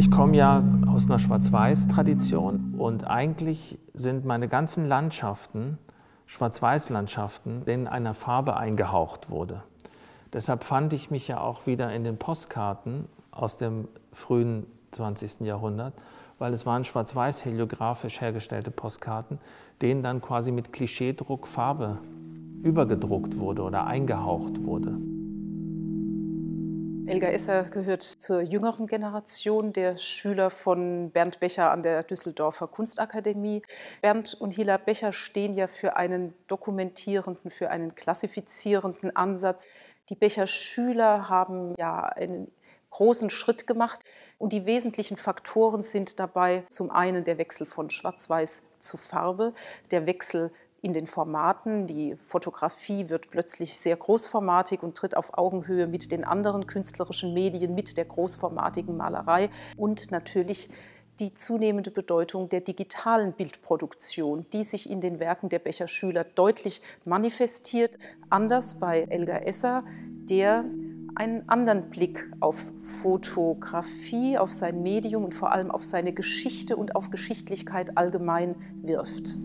Ich komme ja aus einer Schwarz-Weiß-Tradition und eigentlich sind meine ganzen Landschaften Schwarz-Weiß-Landschaften, denen eine Farbe eingehaucht wurde. Deshalb fand ich mich ja auch wieder in den Postkarten aus dem frühen 20. Jahrhundert, weil es waren schwarz-weiß heliografisch hergestellte Postkarten, denen dann quasi mit Klischeedruck Farbe übergedruckt wurde oder eingehaucht wurde. Elga Esser gehört zur jüngeren Generation der Schüler von Bernd Becher an der Düsseldorfer Kunstakademie. Bernd und Hila Becher stehen ja für einen dokumentierenden, für einen klassifizierenden Ansatz. Die Becher Schüler haben ja einen großen Schritt gemacht. Und die wesentlichen Faktoren sind dabei zum einen der Wechsel von Schwarz-Weiß zu Farbe, der Wechsel in den Formaten. Die Fotografie wird plötzlich sehr großformatig und tritt auf Augenhöhe mit den anderen künstlerischen Medien, mit der großformatigen Malerei und natürlich die zunehmende Bedeutung der digitalen Bildproduktion, die sich in den Werken der Becher Schüler deutlich manifestiert. Anders bei Elgar Esser, der einen anderen Blick auf Fotografie, auf sein Medium und vor allem auf seine Geschichte und auf Geschichtlichkeit allgemein wirft.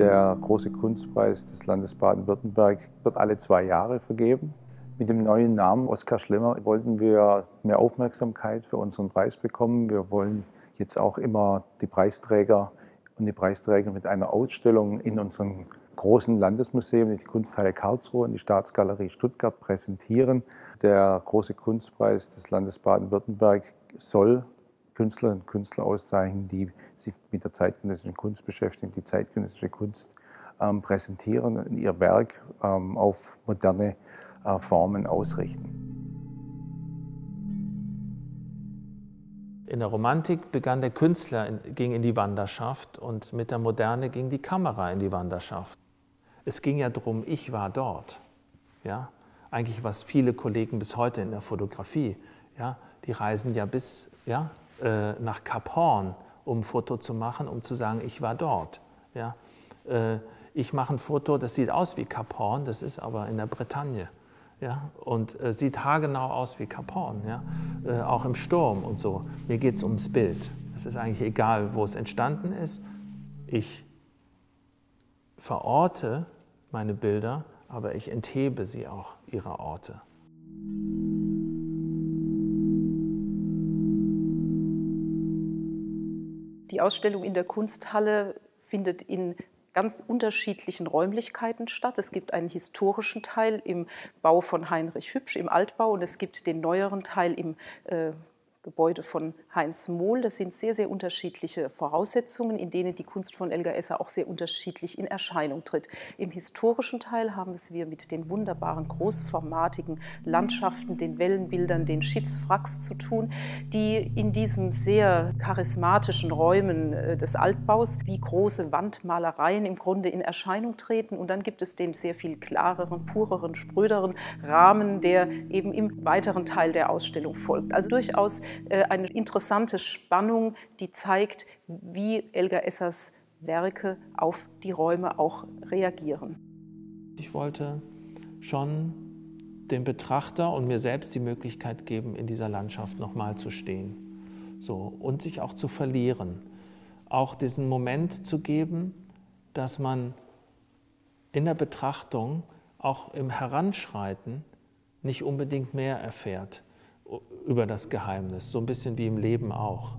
Der große Kunstpreis des Landes Baden-Württemberg wird alle zwei Jahre vergeben. Mit dem neuen Namen Oskar Schlemmer wollten wir mehr Aufmerksamkeit für unseren Preis bekommen. Wir wollen jetzt auch immer die Preisträger und die Preisträger mit einer Ausstellung in unseren großen Landesmuseen, die Kunsthalle Karlsruhe und die Staatsgalerie Stuttgart präsentieren. Der große Kunstpreis des Landes Baden-Württemberg soll Künstlerinnen und Künstler auszeichnen, die sich mit der zeitgenössischen Kunst beschäftigen, die zeitgenössische Kunst ähm, präsentieren und ihr Werk ähm, auf moderne äh, Formen ausrichten. In der Romantik begann der Künstler, ging in die Wanderschaft und mit der Moderne ging die Kamera in die Wanderschaft. Es ging ja darum, ich war dort. Ja? Eigentlich was viele Kollegen bis heute in der Fotografie, ja? die reisen ja bis ja, äh, nach Kap Horn, um ein Foto zu machen, um zu sagen, ich war dort. Ja? Äh, ich mache ein Foto, das sieht aus wie Kap Horn, das ist aber in der Bretagne. Ja? Und äh, sieht haargenau aus wie Kap Horn, ja? Äh, auch im Sturm und so. Mir geht es ums Bild. Es ist eigentlich egal, wo es entstanden ist. Ich verorte meine Bilder, aber ich enthebe sie auch ihrer Orte. Die Ausstellung in der Kunsthalle findet in ganz unterschiedlichen Räumlichkeiten statt. Es gibt einen historischen Teil im Bau von Heinrich Hübsch im Altbau und es gibt den neueren Teil im äh, Gebäude von Heinz Mohl. Das sind sehr, sehr unterschiedliche Voraussetzungen, in denen die Kunst von Elgar Esser auch sehr unterschiedlich in Erscheinung tritt. Im historischen Teil haben es wir mit den wunderbaren, großformatigen Landschaften, den Wellenbildern, den Schiffswracks zu tun, die in diesem sehr charismatischen Räumen äh, des Altbaus wie große Wandmalereien im Grunde in Erscheinung treten. Und dann gibt es den sehr viel klareren, pureren, spröderen Rahmen, der eben im weiteren Teil der Ausstellung folgt. Also durchaus eine interessante Spannung, die zeigt, wie Elgar Essers Werke auf die Räume auch reagieren. Ich wollte schon dem Betrachter und mir selbst die Möglichkeit geben, in dieser Landschaft nochmal zu stehen so, und sich auch zu verlieren. Auch diesen Moment zu geben, dass man in der Betrachtung, auch im Heranschreiten, nicht unbedingt mehr erfährt, über das Geheimnis, so ein bisschen wie im Leben auch.